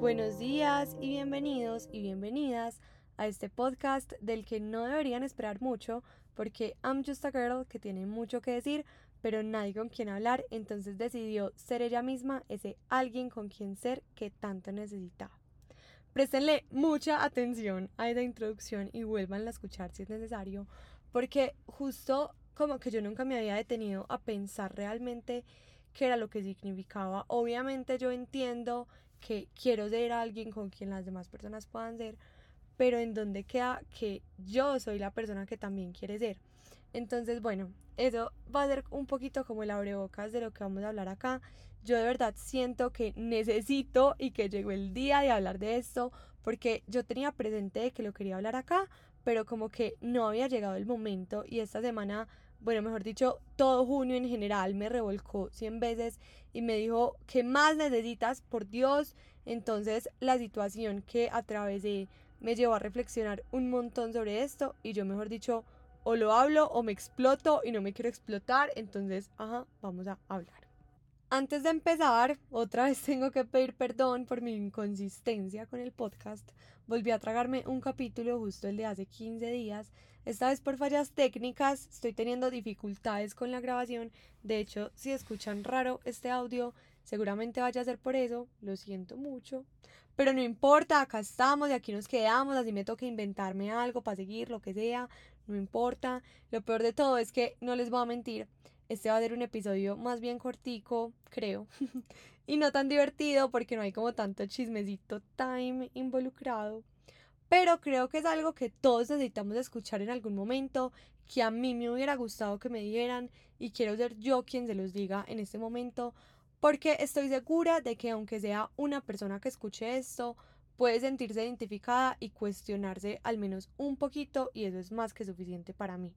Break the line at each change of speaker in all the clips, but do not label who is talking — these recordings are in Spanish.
Buenos días y bienvenidos y bienvenidas a este podcast del que no deberían esperar mucho porque I'm just a girl que tiene mucho que decir pero nadie con quien hablar entonces decidió ser ella misma ese alguien con quien ser que tanto necesitaba. Préstenle mucha atención a esa introducción y vuelvan a escuchar si es necesario porque justo como que yo nunca me había detenido a pensar realmente qué era lo que significaba. Obviamente yo entiendo que quiero ser alguien con quien las demás personas puedan ser, pero en dónde queda que yo soy la persona que también quiere ser. Entonces, bueno, eso va a ser un poquito como el abrebocas de lo que vamos a hablar acá. Yo de verdad siento que necesito y que llegó el día de hablar de esto porque yo tenía presente que lo quería hablar acá, pero como que no había llegado el momento y esta semana bueno, mejor dicho, todo junio en general me revolcó 100 veces y me dijo, ¿qué más necesitas? Por Dios. Entonces la situación que atravesé me llevó a reflexionar un montón sobre esto y yo, mejor dicho, o lo hablo o me exploto y no me quiero explotar. Entonces, ajá, vamos a hablar. Antes de empezar, otra vez tengo que pedir perdón por mi inconsistencia con el podcast. Volví a tragarme un capítulo justo el de hace 15 días. Esta vez por fallas técnicas, estoy teniendo dificultades con la grabación. De hecho, si escuchan raro este audio, seguramente vaya a ser por eso. Lo siento mucho. Pero no importa, acá estamos y aquí nos quedamos. Así me toca inventarme algo para seguir, lo que sea. No importa. Lo peor de todo es que no les voy a mentir este va a ser un episodio más bien cortico, creo. y no tan divertido porque no hay como tanto chismecito time involucrado. Pero creo que es algo que todos necesitamos escuchar en algún momento, que a mí me hubiera gustado que me dieran y quiero ser yo quien se los diga en este momento, porque estoy segura de que aunque sea una persona que escuche esto, puede sentirse identificada y cuestionarse al menos un poquito y eso es más que suficiente para mí.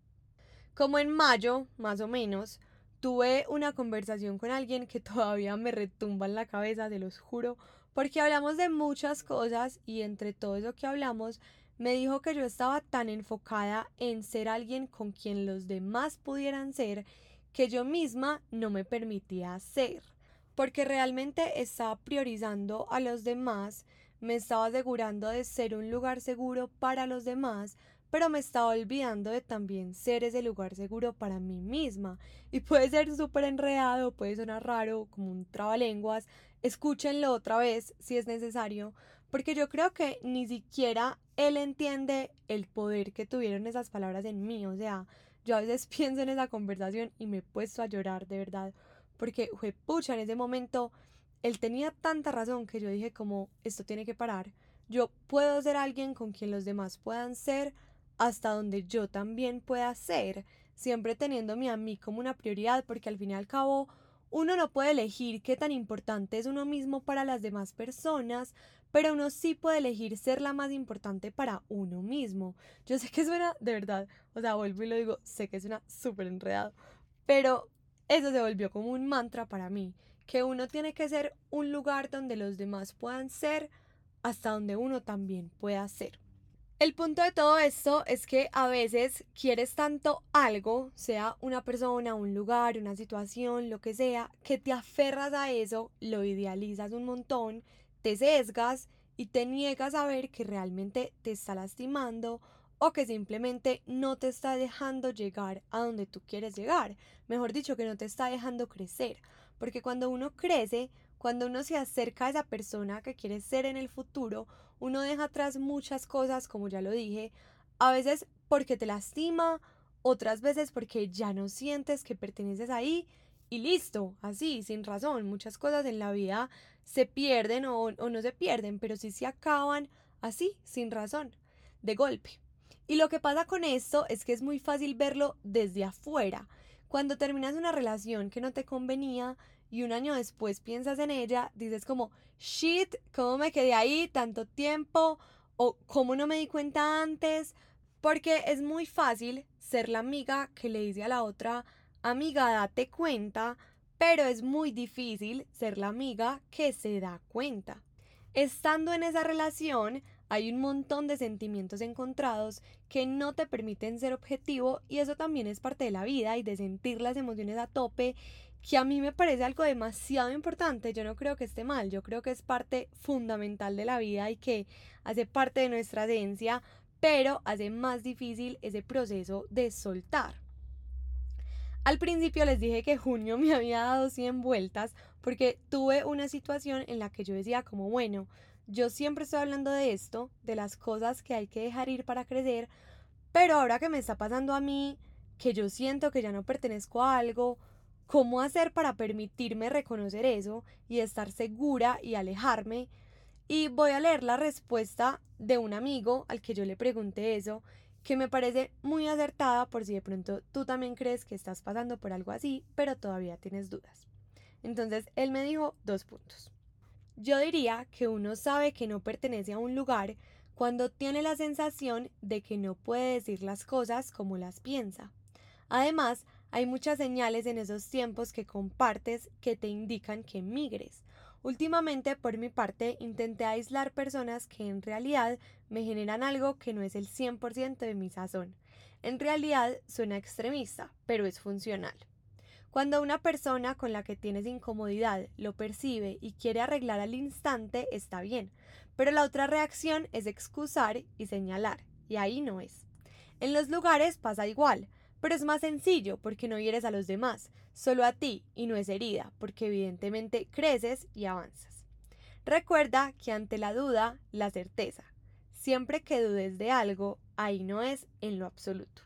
Como en mayo, más o menos, tuve una conversación con alguien que todavía me retumba en la cabeza, se los juro, porque hablamos de muchas cosas y entre todo eso que hablamos, me dijo que yo estaba tan enfocada en ser alguien con quien los demás pudieran ser que yo misma no me permitía ser, porque realmente estaba priorizando a los demás, me estaba asegurando de ser un lugar seguro para los demás, pero me estaba olvidando de también ser ese lugar seguro para mí misma. Y puede ser súper enredado, puede sonar raro, como un trabalenguas. Escúchenlo otra vez si es necesario, porque yo creo que ni siquiera él entiende el poder que tuvieron esas palabras en mí. O sea, yo a veces pienso en esa conversación y me he puesto a llorar de verdad, porque, fue pucha, en ese momento él tenía tanta razón que yo dije como, esto tiene que parar. Yo puedo ser alguien con quien los demás puedan ser hasta donde yo también pueda ser, siempre teniéndome a mí como una prioridad, porque al fin y al cabo uno no puede elegir qué tan importante es uno mismo para las demás personas, pero uno sí puede elegir ser la más importante para uno mismo. Yo sé que suena, de verdad, o sea, vuelvo y lo digo, sé que suena súper enredado, pero eso se volvió como un mantra para mí, que uno tiene que ser un lugar donde los demás puedan ser hasta donde uno también pueda ser. El punto de todo esto es que a veces quieres tanto algo, sea una persona, un lugar, una situación, lo que sea, que te aferras a eso, lo idealizas un montón, te sesgas y te niegas a ver que realmente te está lastimando o que simplemente no te está dejando llegar a donde tú quieres llegar. Mejor dicho, que no te está dejando crecer. Porque cuando uno crece, cuando uno se acerca a esa persona que quiere ser en el futuro, uno deja atrás muchas cosas, como ya lo dije, a veces porque te lastima, otras veces porque ya no sientes que perteneces ahí y listo, así, sin razón. Muchas cosas en la vida se pierden o, o no se pierden, pero sí se acaban así, sin razón, de golpe. Y lo que pasa con esto es que es muy fácil verlo desde afuera. Cuando terminas una relación que no te convenía y un año después piensas en ella, dices como, shit, ¿cómo me quedé ahí tanto tiempo? O ¿cómo no me di cuenta antes? Porque es muy fácil ser la amiga que le dice a la otra, amiga, date cuenta, pero es muy difícil ser la amiga que se da cuenta. Estando en esa relación, hay un montón de sentimientos encontrados que no te permiten ser objetivo y eso también es parte de la vida y de sentir las emociones a tope que a mí me parece algo demasiado importante, yo no creo que esté mal, yo creo que es parte fundamental de la vida y que hace parte de nuestra esencia, pero hace más difícil ese proceso de soltar. Al principio les dije que junio me había dado 100 vueltas porque tuve una situación en la que yo decía como, bueno, yo siempre estoy hablando de esto, de las cosas que hay que dejar ir para crecer, pero ahora que me está pasando a mí, que yo siento que ya no pertenezco a algo, ¿cómo hacer para permitirme reconocer eso y estar segura y alejarme? Y voy a leer la respuesta de un amigo al que yo le pregunté eso, que me parece muy acertada por si de pronto tú también crees que estás pasando por algo así, pero todavía tienes dudas. Entonces él me dijo dos puntos. Yo diría que uno sabe que no pertenece a un lugar cuando tiene la sensación de que no puede decir las cosas como las piensa. Además, hay muchas señales en esos tiempos que compartes que te indican que migres. Últimamente, por mi parte, intenté aislar personas que en realidad me generan algo que no es el 100% de mi sazón. En realidad suena extremista, pero es funcional. Cuando una persona con la que tienes incomodidad lo percibe y quiere arreglar al instante, está bien, pero la otra reacción es excusar y señalar, y ahí no es. En los lugares pasa igual, pero es más sencillo porque no hieres a los demás, solo a ti, y no es herida, porque evidentemente creces y avanzas. Recuerda que ante la duda, la certeza. Siempre que dudes de algo, ahí no es en lo absoluto.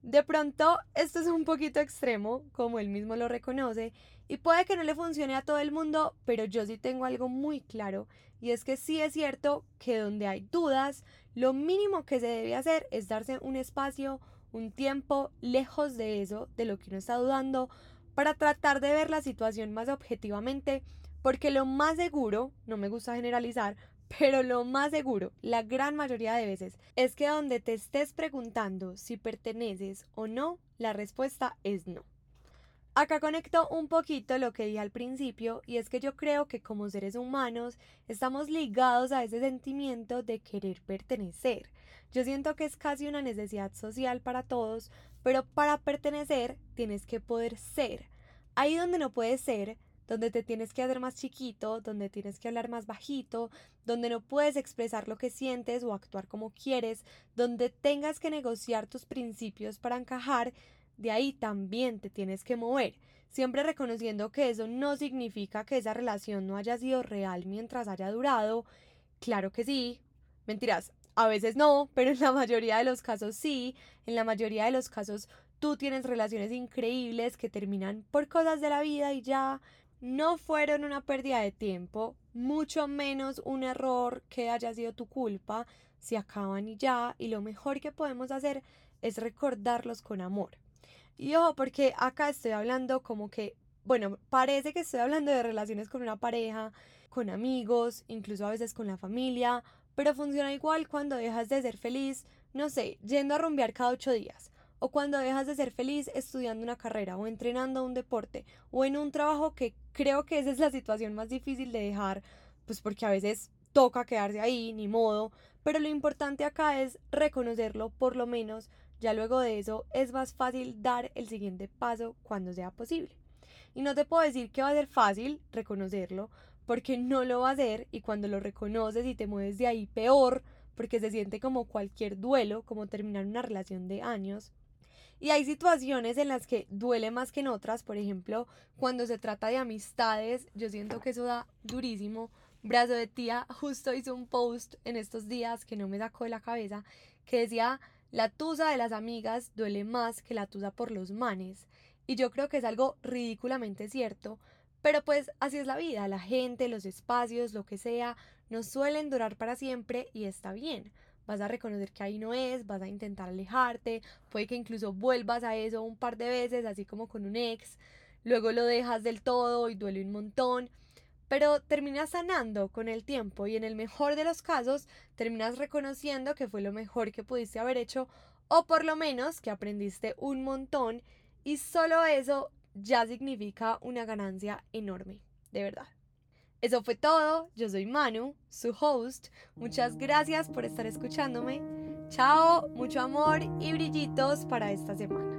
De pronto, esto es un poquito extremo, como él mismo lo reconoce, y puede que no le funcione a todo el mundo, pero yo sí tengo algo muy claro, y es que sí es cierto que donde hay dudas, lo mínimo que se debe hacer es darse un espacio, un tiempo lejos de eso, de lo que uno está dudando, para tratar de ver la situación más objetivamente, porque lo más seguro, no me gusta generalizar, pero lo más seguro, la gran mayoría de veces, es que donde te estés preguntando si perteneces o no, la respuesta es no. Acá conecto un poquito lo que dije al principio y es que yo creo que como seres humanos estamos ligados a ese sentimiento de querer pertenecer. Yo siento que es casi una necesidad social para todos, pero para pertenecer tienes que poder ser. Ahí donde no puedes ser, donde te tienes que hacer más chiquito, donde tienes que hablar más bajito, donde no puedes expresar lo que sientes o actuar como quieres, donde tengas que negociar tus principios para encajar, de ahí también te tienes que mover, siempre reconociendo que eso no significa que esa relación no haya sido real mientras haya durado. Claro que sí, mentiras, a veces no, pero en la mayoría de los casos sí, en la mayoría de los casos tú tienes relaciones increíbles que terminan por cosas de la vida y ya no fueron una pérdida de tiempo, mucho menos un error que haya sido tu culpa, se acaban y ya, y lo mejor que podemos hacer es recordarlos con amor. Y ojo, porque acá estoy hablando como que, bueno, parece que estoy hablando de relaciones con una pareja, con amigos, incluso a veces con la familia, pero funciona igual cuando dejas de ser feliz, no sé, yendo a rumbear cada ocho días o cuando dejas de ser feliz estudiando una carrera o entrenando un deporte o en un trabajo que creo que esa es la situación más difícil de dejar, pues porque a veces toca quedarse ahí, ni modo, pero lo importante acá es reconocerlo por lo menos, ya luego de eso es más fácil dar el siguiente paso cuando sea posible. Y no te puedo decir que va a ser fácil reconocerlo, porque no lo va a ser y cuando lo reconoces y te mueves de ahí peor, porque se siente como cualquier duelo, como terminar una relación de años, y hay situaciones en las que duele más que en otras, por ejemplo, cuando se trata de amistades, yo siento que eso da durísimo. Brazo de tía justo hizo un post en estos días que no me sacó de la cabeza, que decía, la tusa de las amigas duele más que la tusa por los manes. Y yo creo que es algo ridículamente cierto, pero pues así es la vida, la gente, los espacios, lo que sea, no suelen durar para siempre y está bien vas a reconocer que ahí no es, vas a intentar alejarte, puede que incluso vuelvas a eso un par de veces, así como con un ex, luego lo dejas del todo y duele un montón, pero terminas sanando con el tiempo y en el mejor de los casos terminas reconociendo que fue lo mejor que pudiste haber hecho o por lo menos que aprendiste un montón y solo eso ya significa una ganancia enorme, de verdad. Eso fue todo. Yo soy Manu, su host. Muchas gracias por estar escuchándome. Chao, mucho amor y brillitos para esta semana.